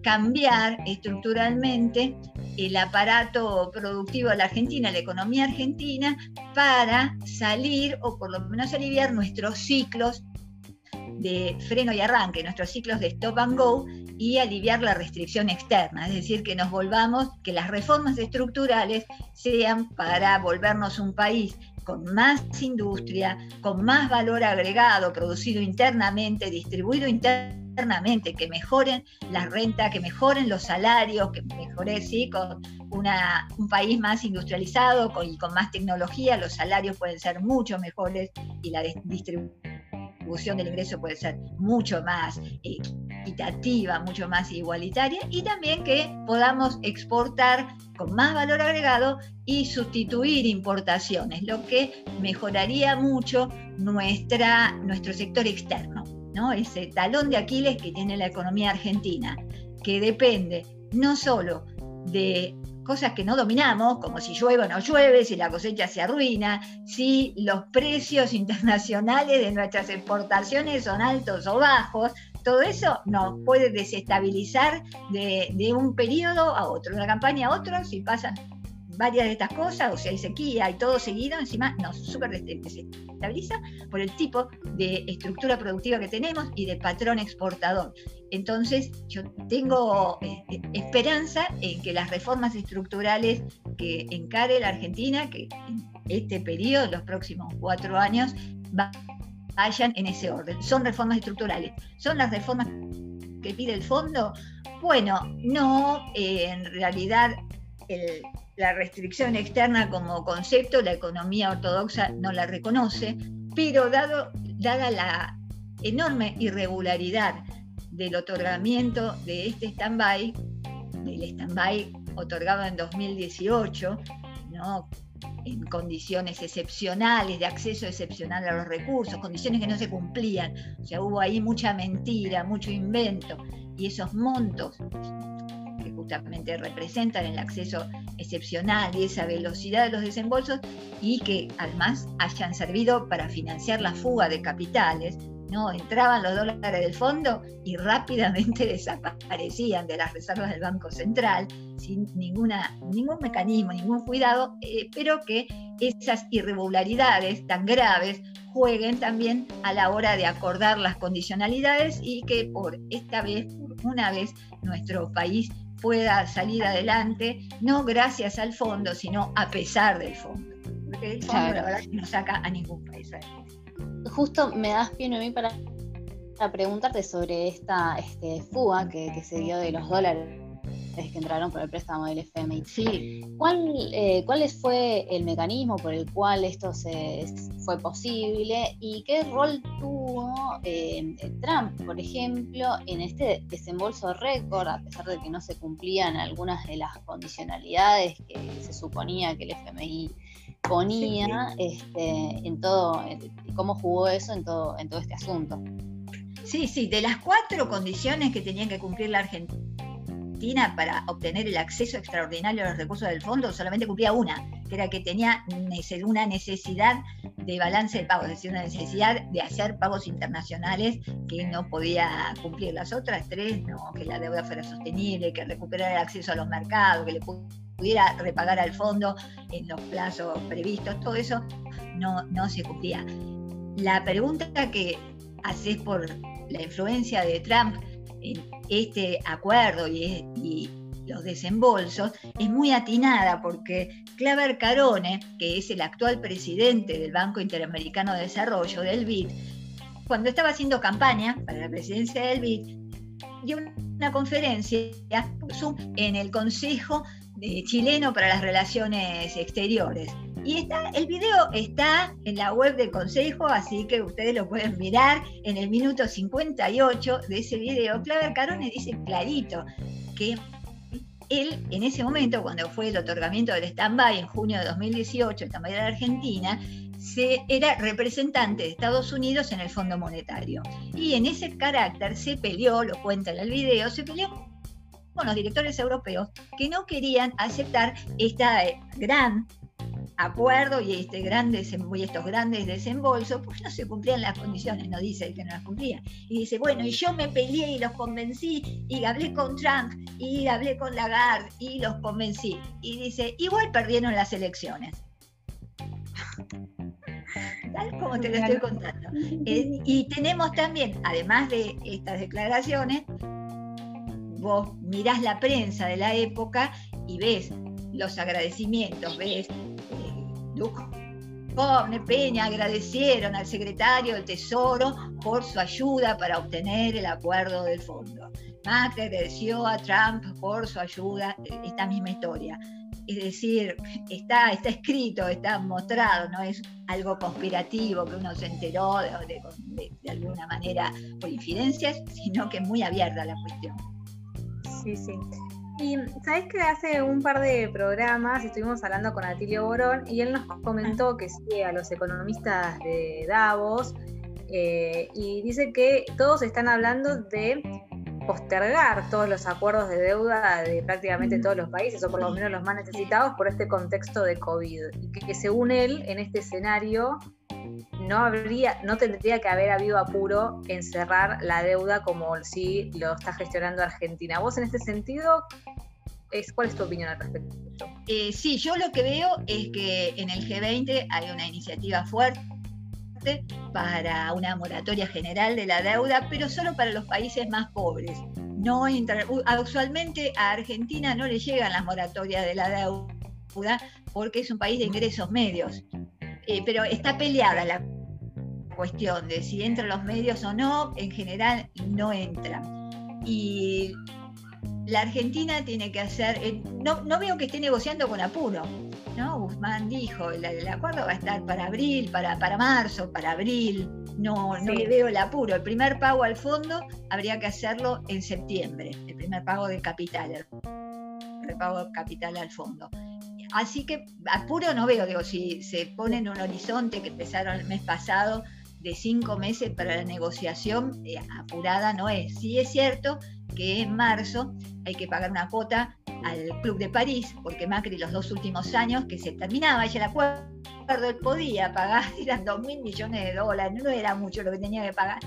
cambiar estructuralmente el aparato productivo de la Argentina, la economía argentina, para salir o por lo menos aliviar nuestros ciclos de freno y arranque, nuestros ciclos de stop and go y aliviar la restricción externa, es decir, que nos volvamos, que las reformas estructurales sean para volvernos un país con más industria, con más valor agregado, producido internamente, distribuido internamente, que mejoren la renta, que mejoren los salarios, que mejoren, sí, con una, un país más industrializado y con más tecnología, los salarios pueden ser mucho mejores y la distribución distribución del ingreso puede ser mucho más equitativa, mucho más igualitaria y también que podamos exportar con más valor agregado y sustituir importaciones, lo que mejoraría mucho nuestra, nuestro sector externo, ¿no? ese talón de Aquiles que tiene la economía argentina, que depende no solo de cosas que no dominamos, como si llueve o no llueve, si la cosecha se arruina, si los precios internacionales de nuestras exportaciones son altos o bajos, todo eso nos puede desestabilizar de, un periodo a otro, de una campaña a otro, si pasan varias de estas cosas, o si hay sequía y todo seguido, encima nos súper desestabiliza por el tipo de estructura productiva que tenemos y de patrón exportador. Entonces, yo tengo eh, esperanza en que las reformas estructurales que encare la Argentina, que en este periodo, los próximos cuatro años, vayan en ese orden. Son reformas estructurales. ¿Son las reformas que pide el fondo? Bueno, no, eh, en realidad la restricción externa como concepto, la economía ortodoxa no la reconoce, pero dado, dada la enorme irregularidad del otorgamiento de este stand-by, del stand-by otorgado en 2018, ¿no? en condiciones excepcionales, de acceso excepcional a los recursos, condiciones que no se cumplían. O sea, hubo ahí mucha mentira, mucho invento, y esos montos que justamente representan el acceso excepcional y esa velocidad de los desembolsos y que además hayan servido para financiar la fuga de capitales. ¿No? Entraban los dólares del fondo y rápidamente desaparecían de las reservas del Banco Central sin ninguna, ningún mecanismo, ningún cuidado, eh, pero que esas irregularidades tan graves jueguen también a la hora de acordar las condicionalidades y que por esta vez, por una vez, nuestro país pueda salir adelante, no gracias al fondo, sino a pesar del fondo. Porque el fondo la verdad no saca a ningún país Justo me das pie a mí para, preguntarte sobre esta este, fuga que, que se dio de los dólares que entraron por el préstamo del FMI. Sí. ¿Cuál, eh, ¿Cuál fue el mecanismo por el cual esto se, fue posible y qué rol tuvo eh, Trump, por ejemplo, en este desembolso récord, a pesar de que no se cumplían algunas de las condicionalidades que se suponía que el FMI ponía Este, en todo, cómo jugó eso en todo, en todo este asunto? Sí, sí, de las cuatro condiciones que tenían que cumplir la Argentina para obtener el acceso extraordinario a los recursos del fondo solamente cumplía una, que era que tenía una necesidad de balance de pagos, es decir, una necesidad de hacer pagos internacionales que no podía cumplir. Las otras tres, no, que la deuda fuera sostenible, que recuperara el acceso a los mercados, que le pudiera repagar al fondo en los plazos previstos, todo eso no, no se cumplía. La pregunta que haces por la influencia de Trump este acuerdo y, los desembolsos es muy atinada porque Claver Carone, que es el actual presidente del Banco Interamericano de Desarrollo, del BID, cuando estaba haciendo campaña para la presidencia del BID, dio una conferencia en el Consejo Chileno para las Relaciones Exteriores. Y está, el video está en la web del Consejo, así que ustedes lo pueden mirar en el minuto 58 de ese video. Claver Carone dice clarito que él, en ese momento, cuando fue el otorgamiento del stand-by en junio de 2018, el stand-by de Argentina, se, era representante de Estados Unidos en el Fondo Monetario. Y en ese carácter se peleó, lo cuenta en el video, se peleó con los directores europeos que no querían aceptar esta gran acuerdo y, este gran y estos grandes desembolsos, pues no se cumplían las condiciones, no dice que no las cumplía. Y dice, bueno, y yo me peleé y los convencí, y hablé con Trump, y hablé con Lagarde, y los convencí. Y dice, igual perdieron las elecciones. Tal como te lo estoy contando. Eh, y tenemos también, además de estas declaraciones, vos mirás la prensa de la época y ves los agradecimientos, ves eh, Peña agradecieron al secretario del Tesoro por su ayuda para obtener el acuerdo del fondo. Macri agradeció a Trump por su ayuda, esta misma historia. Es decir, está, está escrito, está mostrado, no es algo conspirativo que uno se enteró de, de alguna manera por infidencias, sino que es muy abierta la cuestión. Sí, sí. Y sabes que hace un par de programas estuvimos hablando con Atilio Borón y él nos comentó que sigue a los economistas de Davos eh, y dice que todos están hablando de postergar todos los acuerdos de deuda de prácticamente todos los países, o por lo menos los más necesitados, por este contexto de COVID. Y que, según él, en este escenario, no habría, no tendría que haber habido apuro en cerrar la deuda como si lo está gestionando Argentina. ¿Vos en este sentido, cuál es tu opinión al respecto? Eh, sí, yo lo que veo es que en el G20 hay una iniciativa fuerte para una moratoria general de la deuda, pero solo para los países más pobres. No a Argentina no le llegan las moratorias de la deuda porque es un país de ingresos medios. Eh, pero está peleada la cuestión de si entran los medios o no, en general no entran. Y la Argentina tiene que hacer, eh, no, no veo que esté negociando con apuro, ¿no? Guzmán dijo, el, el acuerdo va a estar para abril, para, para marzo, para abril, no, no le veo el apuro. El primer pago al fondo habría que hacerlo en septiembre, el primer pago de capital, el pago de capital al fondo. Así que apuro no veo, digo, si se pone en un horizonte que empezaron el mes pasado de cinco meses para la negociación, eh, apurada no es. Sí es cierto que en marzo hay que pagar una cuota al Club de París, porque Macri los dos últimos años que se terminaba ya el acuerdo, él podía pagar, eran dos mil millones de dólares, no era mucho lo que tenía que pagar,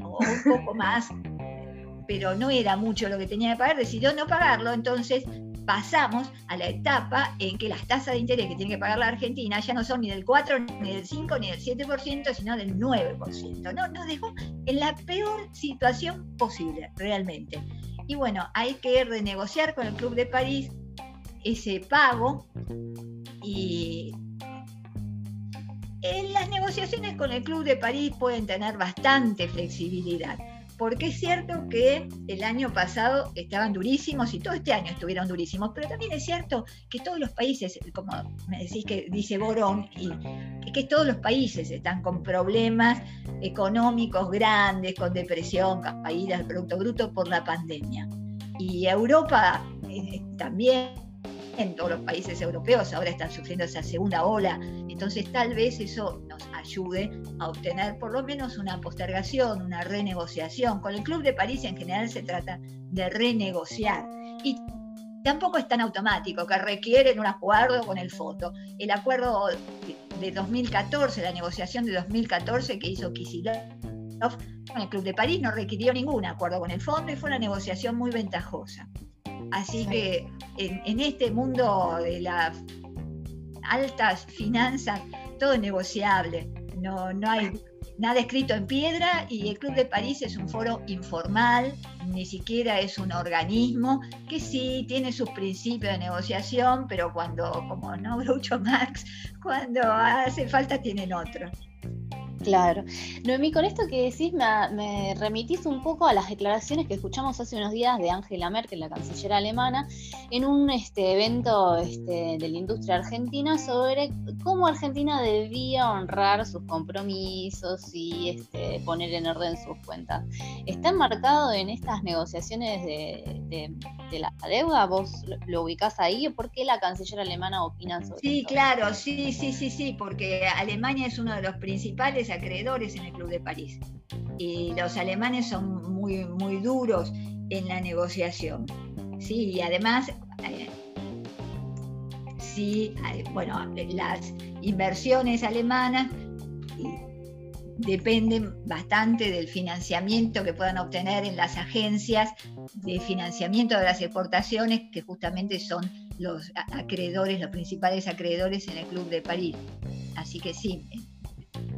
o un poco más, pero no era mucho lo que tenía que pagar, decidió no pagarlo, entonces pasamos a la etapa en que las tasas de interés que tiene que pagar la Argentina ya no son ni del 4, ni del 5, ni del 7%, sino del 9%. No, nos dejó en la peor situación posible, realmente. Y bueno, hay que renegociar con el Club de París ese pago y en las negociaciones con el Club de París pueden tener bastante flexibilidad porque es cierto que el año pasado estaban durísimos y todo este año estuvieron durísimos, pero también es cierto que todos los países, como me decís que dice Borón, y que todos los países están con problemas económicos grandes, con depresión, caída del Producto Bruto por la pandemia. Y Europa eh, también en todos los países europeos ahora están sufriendo esa segunda ola, entonces tal vez eso nos ayude a obtener por lo menos una postergación, una renegociación. Con el Club de París en general se trata de renegociar y tampoco es tan automático, que requieren un acuerdo con el fondo. El acuerdo de 2014, la negociación de 2014 que hizo Kisilov con el Club de París no requirió ningún acuerdo con el fondo y fue una negociación muy ventajosa. Así que en, este mundo de las altas finanzas, todo es negociable. No, no hay nada escrito en piedra y el Club de París es un foro informal, ni siquiera es un organismo que sí tiene sus principios de negociación, pero cuando, como no Groucho Marx, cuando hace falta tienen otro. Claro. Noemí, con esto que decís me, remitís un poco a las declaraciones que escuchamos hace unos días de Angela Merkel, la canciller alemana, en un este, evento este, de la industria argentina sobre cómo Argentina debía honrar sus compromisos y este, poner en orden sus cuentas. ¿Está enmarcado en estas negociaciones de, la deuda? ¿Vos lo ubicás ahí? ¿Por qué la canciller alemana opina sobre Sí, claro, sí, sí, sí, sí, porque Alemania es uno de los principales acreedores en el Club de París. Y los alemanes son muy, muy duros en la negociación. Sí, y además, eh, sí, bueno, las inversiones alemanas dependen bastante del financiamiento que puedan obtener en las agencias de financiamiento de las exportaciones, que justamente son los acreedores, los principales acreedores en el Club de París. Así que sí,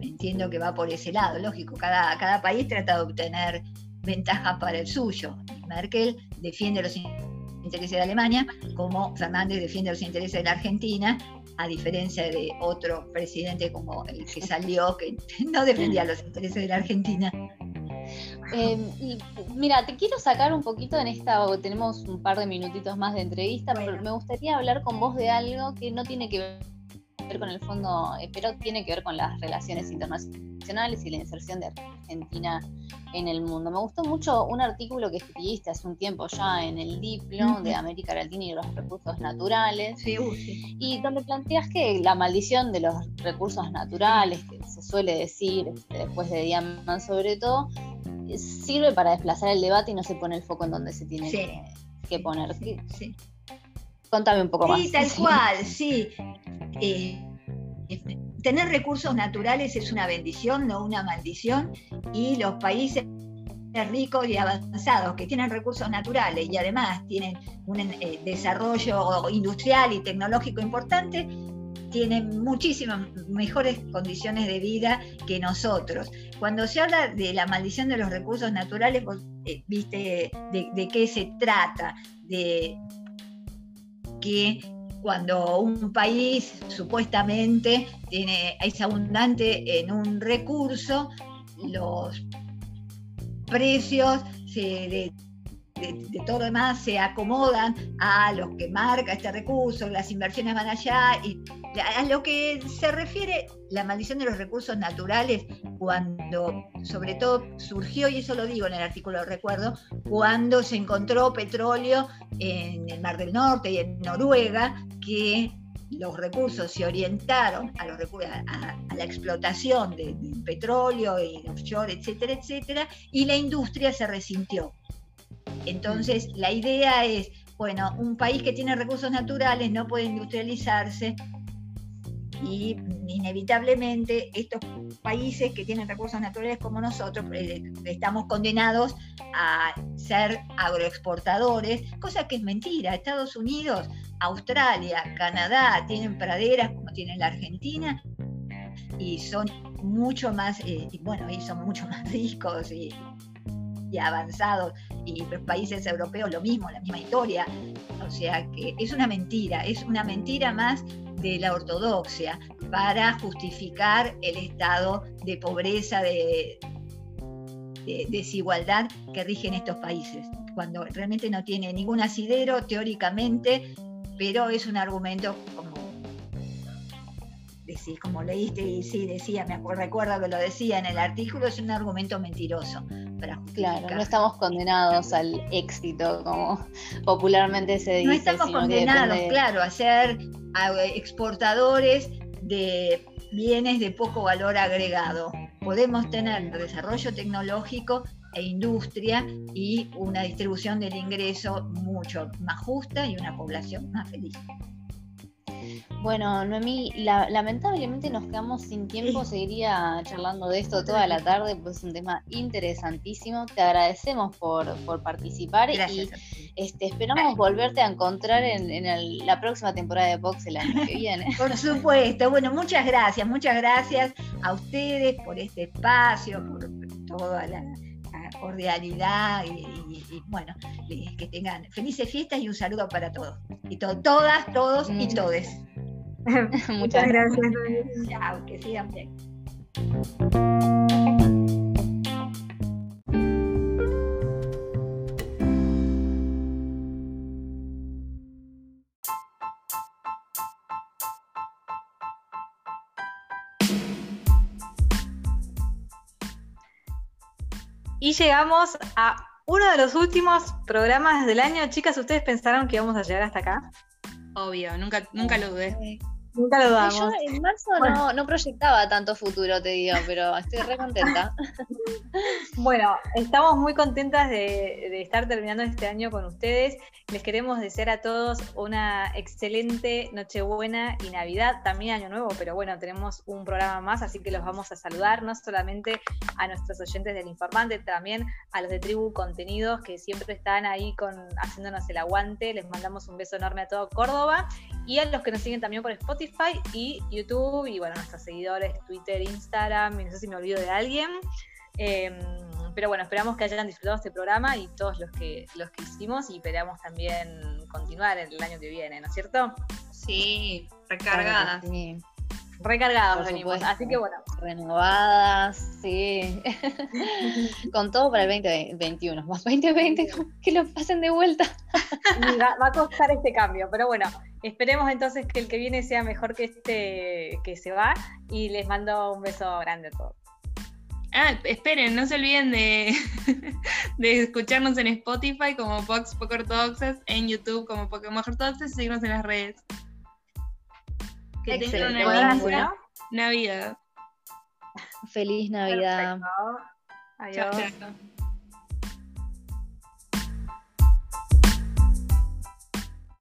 entiendo que va por ese lado, lógico, cada, cada país trata de obtener ventajas para el suyo. Merkel defiende los intereses de Alemania, como Fernández defiende los intereses de la Argentina, a diferencia de otro presidente como el que salió, que no defendía los intereses de la Argentina. Eh, mira, te quiero sacar un poquito en esta, tenemos un par de minutitos más de entrevista, pero me gustaría hablar con vos de algo que no tiene que ver con el fondo, eh, pero tiene que ver con las relaciones internacionales y la inserción de Argentina en el mundo. Me gustó mucho un artículo que escribiste hace un tiempo ya en el Diplo de América Latina y los recursos naturales, uh, y donde planteas que la maldición de los recursos naturales, que se suele decir este, después de Diamant sobre todo, sirve para desplazar el debate y no se pone el foco en donde se tiene que, poner. Sí, Contame un poco más. Sí, tal cual, sí. Eh, tener recursos naturales es una bendición, no una maldición, y los países ricos y avanzados que tienen recursos naturales y además tienen un eh, desarrollo industrial y tecnológico importante, tienen muchísimas mejores condiciones de vida que nosotros. Cuando se habla de la maldición de los recursos naturales, eh, viste de, qué se trata, de que cuando un país supuestamente tiene, es abundante en un recurso, los precios de, todo lo demás se acomodan a los que marca este recurso, las inversiones van allá y a lo que se refiere la maldición de los recursos naturales, cuando sobre todo surgió, y eso lo digo en el artículo, recuerdo, cuando se encontró petróleo en el Mar del Norte y en Noruega, que los recursos se orientaron a, la explotación del petróleo y offshore, etcétera, etcétera, y la industria se resintió. Entonces, la idea es, bueno, un país que tiene recursos naturales no puede industrializarse y inevitablemente estos países que tienen recursos naturales como nosotros eh, estamos condenados a ser agroexportadores, cosa que es mentira. Estados Unidos, Australia, Canadá tienen praderas como tiene la Argentina y son mucho más, eh, bueno, y son mucho más ricos y, y avanzados y los países europeos lo mismo, la misma historia. O sea que es una mentira, es una mentira más de la ortodoxia para justificar el estado de pobreza, de, desigualdad que rige en estos países, cuando realmente no tiene ningún asidero teóricamente, pero es un argumento como decís, como leíste y sí decía, me acuerdo, recuerdo que lo decía en el artículo, es un argumento mentiroso. claro, no estamos condenados al éxito, como popularmente se dice. No estamos condenados, claro, a ser exportadores de bienes de poco valor agregado. Podemos tener desarrollo tecnológico e industria y una distribución del ingreso mucho más justa y una población más feliz. Bueno, Noemí, lamentablemente nos quedamos sin tiempo, seguiría charlando de esto toda la tarde, pues es un tema interesantísimo. Te agradecemos por, participar y este, esperamos volverte a encontrar en, la próxima temporada de Box el año que viene. Por supuesto, bueno, muchas gracias, muchas gracias a ustedes por este espacio, por toda la cordialidad y, bueno, que tengan felices fiestas y un saludo para todos. Y todas, todos y todes. Muchas gracias. Chao, que sigan bien. Y llegamos a uno de los últimos programas del año. Chicas, ¿ustedes pensaron que íbamos a llegar hasta acá? Obvio, nunca, nunca lo dudé. Nunca lo Yo en marzo Bueno. no, no proyectaba tanto futuro, te digo, pero estoy re contenta. Bueno, estamos muy contentas de, de estar terminando este año con ustedes. Les queremos desear a todos una excelente Nochebuena y Navidad, también Año Nuevo, pero bueno, tenemos un programa más, así que los vamos a saludar, no solamente a nuestros oyentes del Informante, también a los de Tribu Contenidos, que siempre están ahí con, haciéndonos el aguante. Les mandamos un beso enorme a todo Córdoba y a los que nos siguen también por Spotify y YouTube, y bueno, nuestros seguidores, Twitter, Instagram, y no sé si me olvido de alguien. Eh, pero bueno, esperamos que hayan disfrutado este programa y todos los que, los que hicimos y esperamos también continuar el año que viene, ¿no es cierto? Sí, recargadas. Sí, Recargados Por venimos. supuesto. Así que bueno, renovadas, sí. Con todo para el 2021. Más 2020, que lo pasen de vuelta. y va, va a costar este cambio, pero bueno, esperemos entonces que el que viene sea mejor que este que se va y les mando un beso grande a todos. Ah, esperen, no se olviden de, de escucharnos en Spotify como Fox Poco Ortodoxas, en YouTube como Pokémon Ortodoxas y seguirnos en las redes. Que tengan una linda Navidad. Feliz Navidad. perfecto. Adiós. Chao, chao.